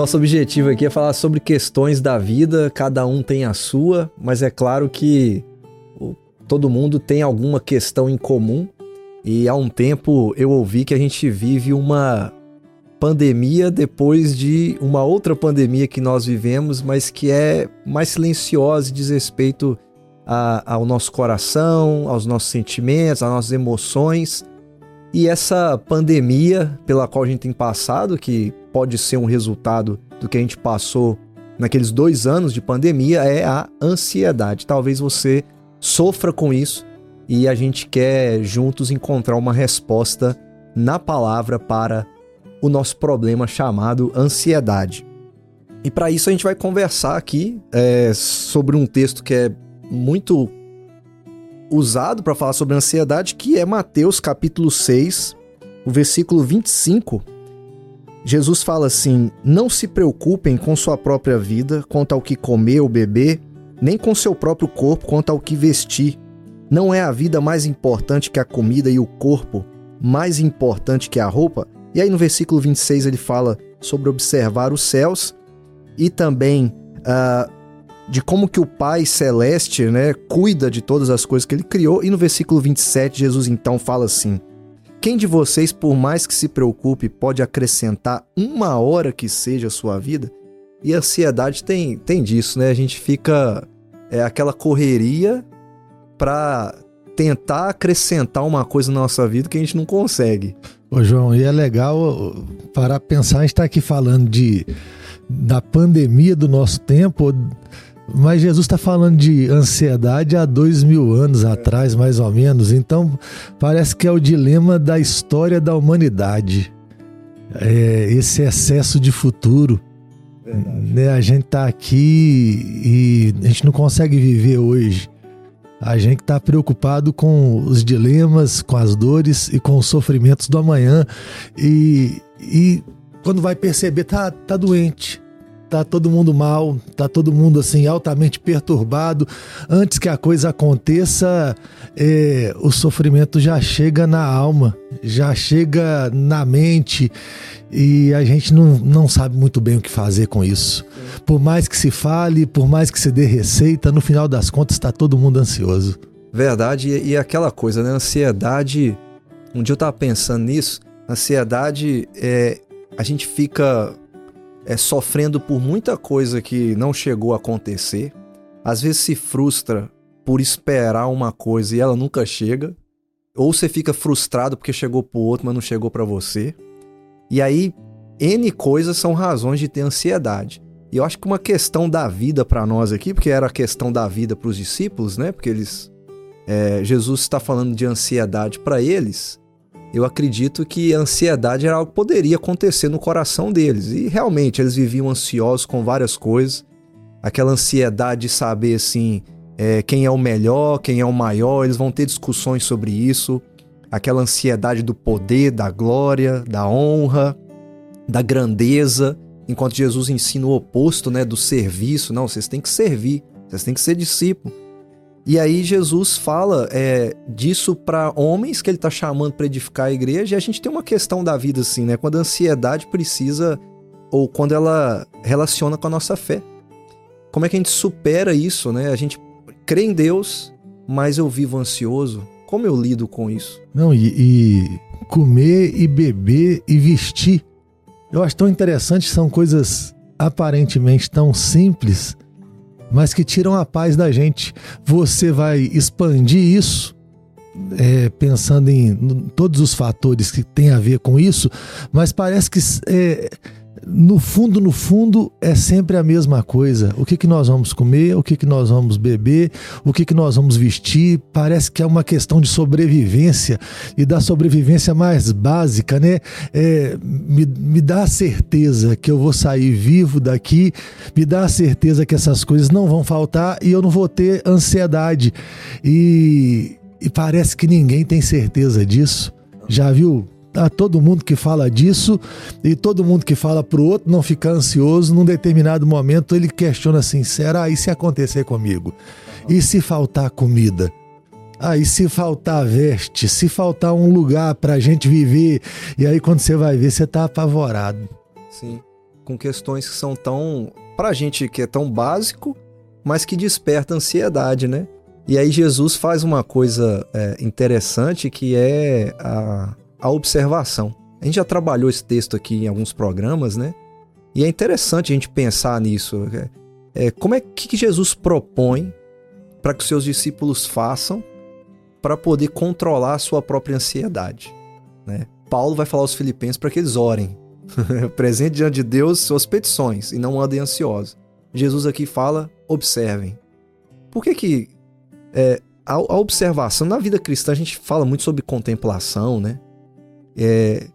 Nosso objetivo aqui é falar sobre questões da vida, cada um tem a sua, mas é claro que todo mundo tem alguma questão em comum. E há um tempo eu ouvi que a gente vive uma pandemia depois de uma outra pandemia que nós vivemos, mas que é mais silenciosa e diz respeito a, ao nosso coração, aos nossos sentimentos, às nossas emoções. E essa pandemia pela qual a gente tem passado, que pode ser um resultado do que a gente passou naqueles dois anos de pandemia, é a ansiedade. Talvez você sofra com isso e a gente quer juntos encontrar uma resposta na palavra para o nosso problema chamado ansiedade. E para isso a gente vai conversar aqui é, sobre um texto que é muito usado para falar sobre ansiedade, que é Mateus capítulo 6, o versículo 25. Jesus fala assim: Não se preocupem com sua própria vida, quanto ao que comer ou beber, nem com seu próprio corpo, quanto ao que vestir. Não é a vida mais importante que a comida e o corpo mais importante que a roupa? E aí no versículo 26 ele fala sobre observar os céus e também uh, de como que o Pai Celeste, né, cuida de todas as coisas que ele criou. E no versículo 27, Jesus então fala assim: Quem de vocês, por mais que se preocupe, pode acrescentar uma hora que seja a sua vida? E a ansiedade tem, tem disso, né? A gente fica é aquela correria para tentar acrescentar uma coisa na nossa vida que a gente não consegue. Ô João, e é legal para pensar, a gente está aqui falando de da pandemia do nosso tempo, mas Jesus está falando de ansiedade há dois mil anos atrás, mais ou menos. Então, parece que é o dilema da história da humanidade. É, esse excesso de futuro. Né? A gente está aqui e a gente não consegue viver hoje. A gente está preocupado com os dilemas, com as dores e com os sofrimentos do amanhã. E, e quando vai perceber, tá, tá doente tá todo mundo mal, tá todo mundo assim altamente perturbado. Antes que a coisa aconteça, é, o sofrimento já chega na alma, já chega na mente e a gente não, não sabe muito bem o que fazer com isso. Por mais que se fale, por mais que se dê receita, no final das contas está todo mundo ansioso. Verdade, e, e aquela coisa, né? Ansiedade. Um dia eu tava pensando nisso. Ansiedade é. A gente fica é, sofrendo por muita coisa que não chegou a acontecer, às vezes se frustra por esperar uma coisa e ela nunca chega, ou você fica frustrado porque chegou para o outro, mas não chegou para você. E aí, N coisas são razões de ter ansiedade. E eu acho que uma questão da vida para nós aqui, porque era a questão da vida para os discípulos, né? Porque eles. É, Jesus está falando de ansiedade para eles eu acredito que a ansiedade era algo que poderia acontecer no coração deles. E realmente eles viviam ansiosos com várias coisas. Aquela ansiedade de saber assim é, quem é o melhor, quem é o maior, eles vão ter discussões sobre isso. Aquela ansiedade do poder, da glória, da honra, da grandeza. Enquanto Jesus ensina o oposto né, do serviço. Não, vocês têm que servir, vocês têm que ser discípulo. E aí Jesus fala é, disso para homens que ele está chamando para edificar a igreja. E a gente tem uma questão da vida assim, né? Quando a ansiedade precisa ou quando ela relaciona com a nossa fé. Como é que a gente supera isso, né? A gente crê em Deus, mas eu vivo ansioso. Como eu lido com isso? Não, e, e comer e beber e vestir. Eu acho tão interessante, são coisas aparentemente tão simples, mas que tiram a paz da gente. Você vai expandir isso, é, pensando em todos os fatores que tem a ver com isso, mas parece que é, no fundo, no fundo, é sempre a mesma coisa. O que, que nós vamos comer, o que, que nós vamos beber, o que, que nós vamos vestir. Parece que é uma questão de sobrevivência e da sobrevivência mais básica, né? É, me, me dá a certeza que eu vou sair vivo daqui, me dá a certeza que essas coisas não vão faltar e eu não vou ter ansiedade. E, e parece que ninguém tem certeza disso. Já viu a todo mundo que fala disso e todo mundo que fala para o outro não ficar ansioso, num determinado momento ele questiona assim: será e se acontecer comigo? E se faltar comida? Ah, e se faltar veste? Se faltar um lugar para a gente viver? E aí quando você vai ver, você está apavorado. Sim, com questões que são tão. para gente que é tão básico, mas que desperta ansiedade, né? E aí Jesus faz uma coisa é, interessante que é a, a observação. A gente já trabalhou esse texto aqui em alguns programas, né? E é interessante a gente pensar nisso. É, é como é que Jesus propõe para que os seus discípulos façam para poder controlar a sua própria ansiedade, né? Paulo vai falar aos filipenses para que eles orem. Presente diante de Deus suas petições e não andem ansiosos. Jesus aqui fala, observem. Por que que é, a, a observação, na vida cristã a gente fala muito sobre contemplação, né? É,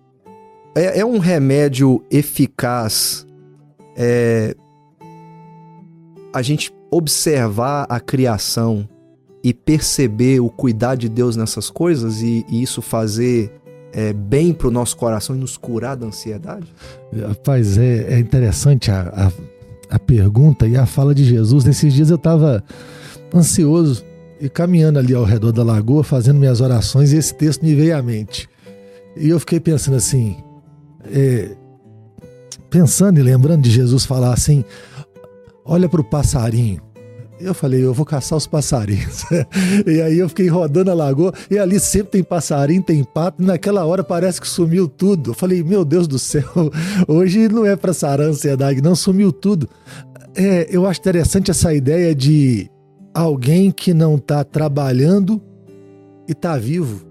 é, é um remédio eficaz é, a gente observar a criação e perceber o cuidado de Deus nessas coisas e, e isso fazer é, bem para o nosso coração e nos curar da ansiedade? Rapaz, é, é interessante a, a, a, pergunta e a fala de Jesus. Nesses dias eu estava ansioso e caminhando ali ao redor da lagoa, fazendo minhas orações, e esse texto me veio à mente. E eu fiquei pensando assim, é, pensando e lembrando de Jesus falar assim: olha para o passarinho. Eu falei, eu vou caçar os passarinhos. e aí eu fiquei rodando a lagoa, e ali sempre tem passarinho, tem pato, e naquela hora parece que sumiu tudo. Eu falei, meu Deus do céu, hoje não é para sarar a ansiedade, não sumiu tudo. É, eu acho interessante essa ideia de alguém que não está trabalhando e está vivo.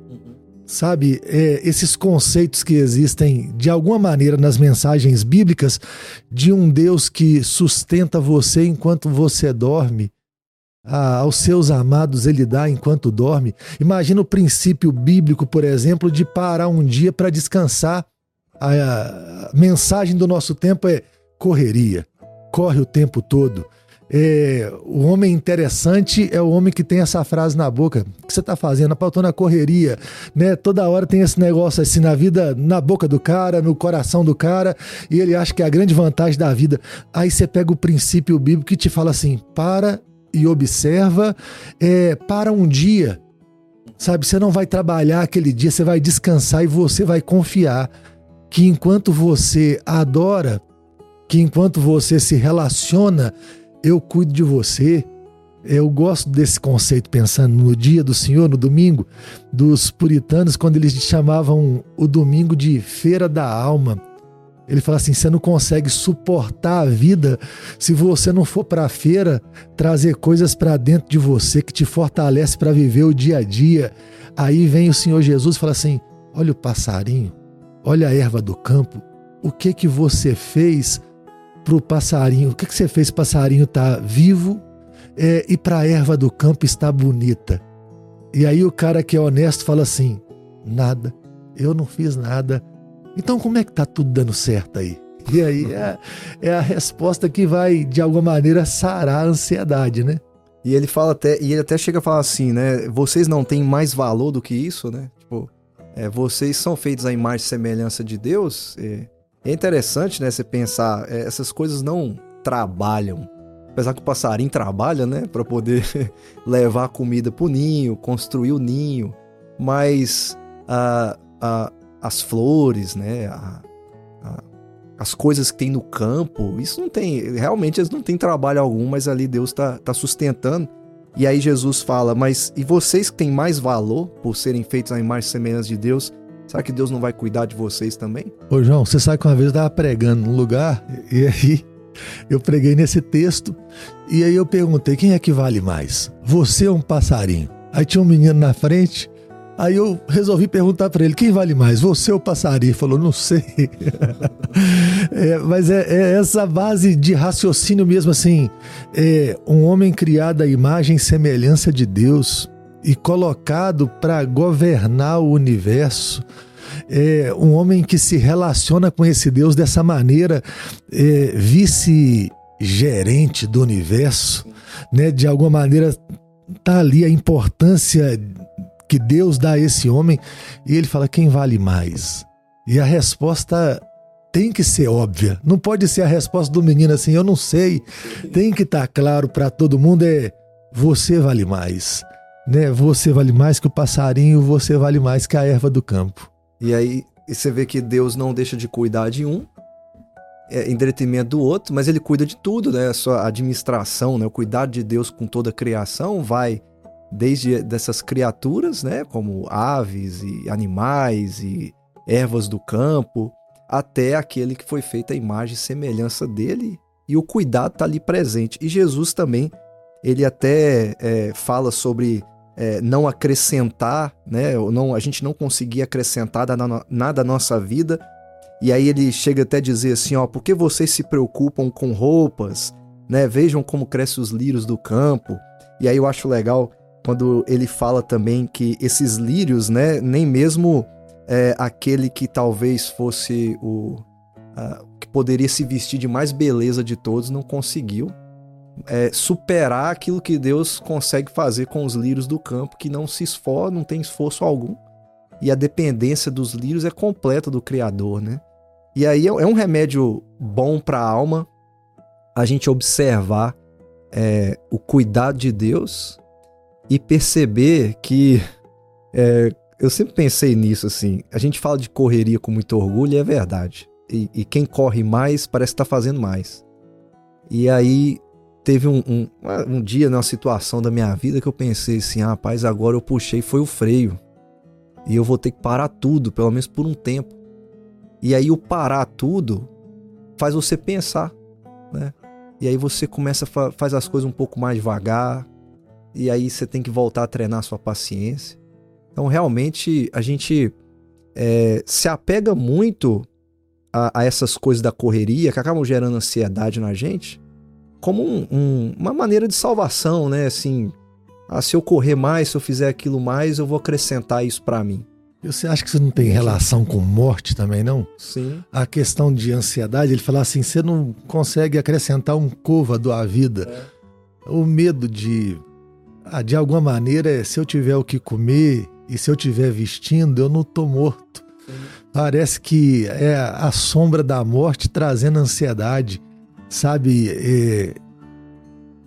Sabe, é, esses conceitos que existem de alguma maneira nas mensagens bíblicas de um Deus que sustenta você enquanto você dorme, ah, aos seus amados ele dá enquanto dorme. Imagina o princípio bíblico, por exemplo, de parar um dia para descansar. A, a mensagem do nosso tempo é correria, corre o tempo todo. É, o homem interessante é o homem que tem essa frase na boca. O que você está fazendo? Eu tô na correria, né? Toda hora tem esse negócio assim na vida, na boca do cara, no coração do cara, e ele acha que é a grande vantagem da vida. Aí você pega o princípio bíblico que te fala assim: para e observa, é, para um dia. Sabe, você não vai trabalhar aquele dia, você vai descansar e você vai confiar que enquanto você adora, que enquanto você se relaciona, eu cuido de você. Eu gosto desse conceito, pensando no dia do Senhor, no domingo, dos puritanos, quando eles chamavam o domingo de feira da alma. Ele fala assim: você não consegue suportar a vida se você não for para a feira trazer coisas para dentro de você que te fortalece para viver o dia a dia. Aí vem o Senhor Jesus e fala assim: olha o passarinho, olha a erva do campo, o que que você fez para o passarinho. O que, que você fez? O passarinho está vivo é, e para a erva do campo está bonita. E aí o cara que é honesto fala assim: nada, eu não fiz nada. Então como é que tá tudo dando certo aí? E aí é, é a resposta que vai, de alguma maneira, sarar a ansiedade, né? E ele fala até, e ele até chega a falar assim, né? Vocês não têm mais valor do que isso, né? Tipo, é, vocês são feitos à imagem e semelhança de Deus. É, é interessante, né, você pensar, é, essas coisas não trabalham. Apesar que o passarinho trabalha, né, para poder levar a comida pro ninho, construir o ninho, mas a, a, as flores, né, a, a, as coisas que tem no campo, isso não tem, realmente eles não têm trabalho algum, mas ali Deus está tá sustentando. E aí Jesus fala, mas e vocês que têm mais valor por serem feitos à imagem e semelhança de Deus, Será que Deus não vai cuidar de vocês também? Ô João, você sabe que uma vez eu estava pregando num lugar e aí eu preguei nesse texto e aí eu perguntei quem é que vale mais? Você ou um passarinho? Aí tinha um menino na frente, aí eu resolvi perguntar para ele quem vale mais, você ou o passarinho? Ele falou, não sei. é, mas é, é, essa base de raciocínio mesmo assim, é um homem criado à imagem e semelhança de Deus e colocado para governar o universo. É um homem que se relaciona com esse Deus dessa maneira, é, vice-gerente do universo, né? De alguma maneira tá ali a importância que Deus dá a esse homem e ele fala quem vale mais, E a resposta tem que ser óbvia. Não pode ser a resposta do menino assim, eu não sei. Tem que estar tá claro para todo mundo é você vale mais. Né? Você vale mais que o passarinho, você vale mais que a erva do campo. E aí você vê que Deus não deixa de cuidar de um é, em detrimento do outro, mas ele cuida de tudo, né? A sua administração, né? O cuidado de Deus com toda a criação vai desde dessas criaturas, né? Como aves e animais e ervas do campo, até aquele que foi feito a imagem e semelhança dele, e o cuidado está ali presente. E Jesus também, ele até é, fala sobre é, não acrescentar, né? Não, a gente não conseguir acrescentar nada à nossa vida. E aí ele chega até a dizer assim, ó, por que vocês se preocupam com roupas, né? Vejam como crescem os lírios do campo. E aí eu acho legal quando ele fala também que esses lírios, né, nem mesmo é, aquele que talvez fosse o uh, que poderia se vestir de mais beleza de todos não conseguiu é, superar aquilo que Deus consegue fazer com os lírios do campo, que não se esforça, não tem esforço algum. E a dependência dos lírios é completa do Criador, né? E aí é, é um remédio bom para a alma a gente observar é, o cuidado de Deus e perceber que é, eu sempre pensei nisso, assim. A gente fala de correria com muito orgulho e é verdade. E, e quem corre mais parece estar tá fazendo mais. E aí teve um, um, um dia, numa situação da minha vida que eu pensei assim: ah, rapaz, agora eu puxei, foi o freio. E eu vou ter que parar tudo, pelo menos por um tempo. E aí o parar tudo faz você pensar, né? E aí você começa a faz as coisas um pouco mais devagar. E aí você tem que voltar a treinar a sua paciência. Então, realmente, a gente é, se apega muito a, a, essas coisas da correria que acabam gerando ansiedade na gente, como um, um, uma maneira de salvação, né? Assim, ah, se eu correr mais, se eu fizer aquilo mais, eu vou acrescentar isso para mim. Você acha que isso não tem relação com morte também, não? Sim. A questão de ansiedade, ele fala assim: você não consegue acrescentar um côvado à vida. É. O medo de, ah, de alguma maneira, se eu tiver o que comer, e se eu estiver vestindo, eu não estou morto. Sim. Parece que é a sombra da morte trazendo ansiedade, sabe? É,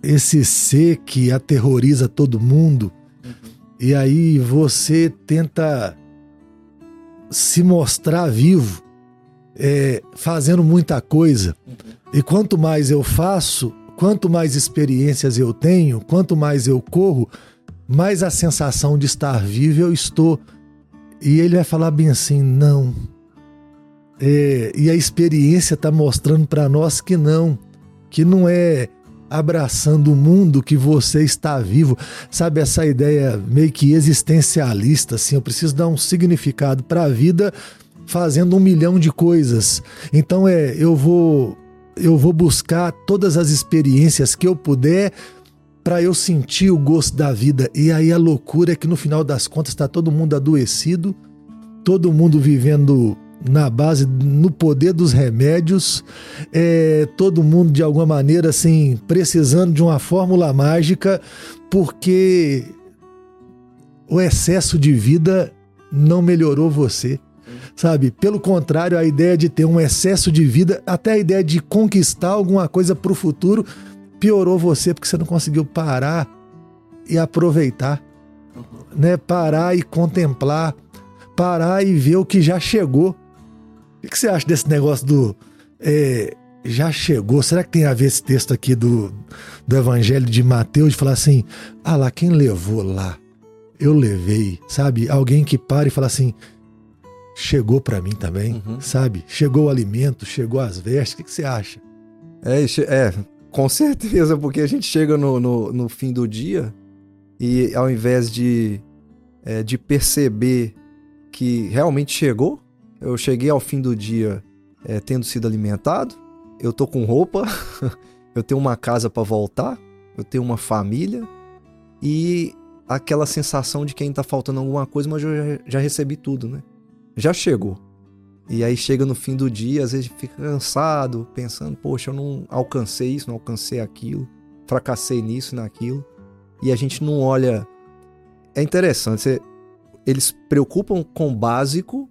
esse ser que aterroriza todo mundo, uhum. e aí você tenta se mostrar vivo, é, fazendo muita coisa. Uhum. E quanto mais eu faço, quanto mais experiências eu tenho, quanto mais eu corro, mais a sensação de estar vivo eu estou. E ele vai falar bem assim: não. É, e a experiência está mostrando para nós que não, que não é abraçando o mundo que você está vivo. Sabe essa ideia meio que existencialista, assim, eu preciso dar um significado para a vida fazendo um milhão de coisas. Então é, eu vou eu vou buscar todas as experiências que eu puder para eu sentir o gosto da vida. E aí a loucura é que no final das contas está todo mundo adoecido, todo mundo vivendo na base, no poder dos remédios, é, todo mundo de alguma maneira assim, precisando de uma fórmula mágica, porque o excesso de vida não melhorou você. Sabe? Pelo contrário, a ideia de ter um excesso de vida, até a ideia de conquistar alguma coisa para o futuro, piorou você porque você não conseguiu parar e aproveitar, uhum. né? Parar e contemplar, parar e ver o que já chegou. O que você acha desse negócio do é, já chegou? Será que tem a ver esse texto aqui do, do Evangelho de Mateus de falar assim: ah lá, quem levou lá? Eu levei, sabe? Alguém que para e fala assim: chegou para mim também, uhum. sabe? Chegou o alimento, chegou as vestes. O que, que você acha? É, é, com certeza, porque a gente chega no, no, no fim do dia e ao invés de, é, de perceber que realmente chegou, eu cheguei ao fim do dia é, tendo sido alimentado, eu tô com roupa, eu tenho uma casa para voltar, eu tenho uma família e aquela sensação de quem tá faltando alguma coisa, mas eu já, já recebi tudo, né? Já chegou. E aí chega no fim do dia, às vezes fica cansado, pensando, poxa, eu não alcancei isso, não alcancei aquilo, fracassei nisso, naquilo. E a gente não olha. É interessante, você... eles preocupam com o básico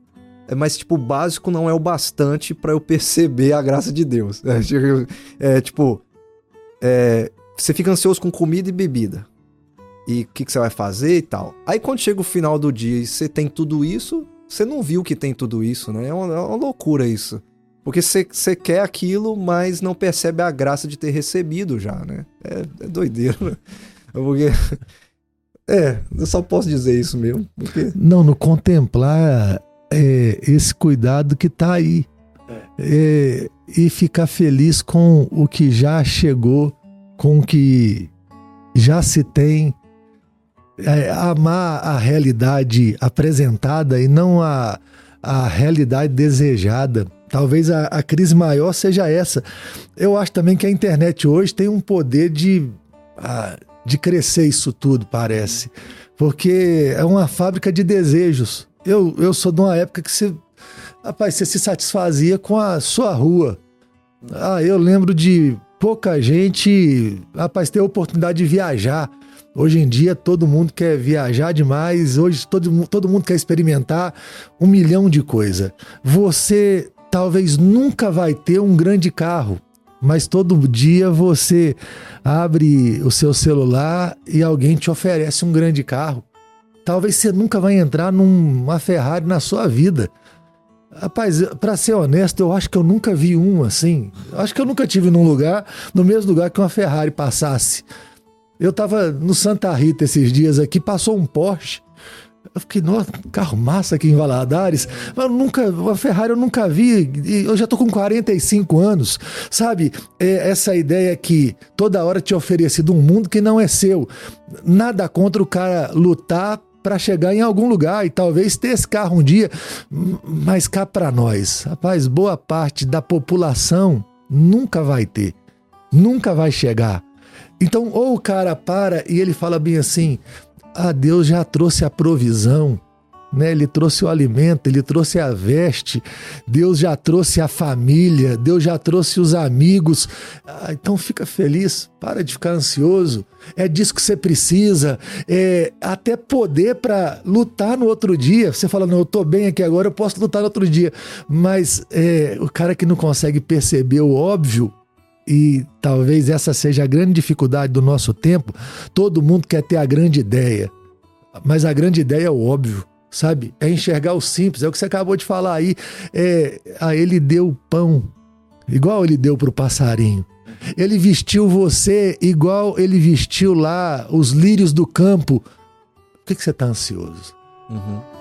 mas tipo, o básico não é o bastante para eu perceber a graça de Deus. É, tipo, é, tipo é, você fica ansioso com comida e bebida. E o que, que você vai fazer e tal. Aí quando chega o final do dia e você tem tudo isso, você não viu que tem tudo isso, né? É uma, é uma loucura isso. Porque você, quer aquilo, mas não percebe a graça de ter recebido já, né? É, é doideira. Né? Porque. É, eu só posso dizer isso mesmo. Porque... Não, no contemplar é, esse cuidado que tá aí. É, e ficar feliz com o que já chegou, com o que já se tem. É, amar a realidade apresentada e não a, a realidade desejada. Talvez a, a crise maior seja essa. Eu acho também que a internet hoje tem um poder de, de crescer isso tudo, parece. Porque é uma fábrica de desejos. Eu, eu sou de uma época que você, rapaz, você se satisfazia com a sua rua. Ah, eu lembro de pouca gente, rapaz, ter a oportunidade de viajar. Hoje em dia todo mundo quer viajar demais, hoje todo, todo mundo quer experimentar um milhão de coisas. Você talvez nunca vai ter um grande carro, mas todo dia você abre o seu celular e alguém te oferece um grande carro. Talvez você nunca vai entrar numa Ferrari na sua vida. Rapaz, para ser honesto, eu acho que eu nunca vi um assim. Eu acho que eu nunca tive num lugar, no mesmo lugar que uma Ferrari passasse. Eu tava no Santa Rita esses dias aqui, passou um Porsche. Eu fiquei, nossa, carro massa aqui em Valadares. Mas nunca, a Ferrari eu nunca vi. Eu já tô com 45 anos. Sabe? É essa ideia que toda hora te oferecido um mundo que não é seu. Nada contra o cara lutar para chegar em algum lugar e talvez ter esse carro um dia, mas cá para nós, rapaz, boa parte da população nunca vai ter, nunca vai chegar. Então, ou o cara para e ele fala bem assim: "Ah, Deus já trouxe a provisão, né? Ele trouxe o alimento, ele trouxe a veste, Deus já trouxe a família, Deus já trouxe os amigos. Ah, então fica feliz, para de ficar ansioso. É disso que você precisa, é até poder para lutar no outro dia. Você fala, não, eu tô bem aqui agora, eu posso lutar no outro dia. Mas é, o cara que não consegue perceber o óbvio, e talvez essa seja a grande dificuldade do nosso tempo, todo mundo quer ter a grande ideia. Mas a grande ideia é o óbvio sabe? É enxergar o simples, é o que você acabou de falar aí. É, a ele deu pão, igual ele deu para o passarinho. Ele vestiu você igual ele vestiu lá os lírios do campo. Por que, que você está ansioso? Uhum.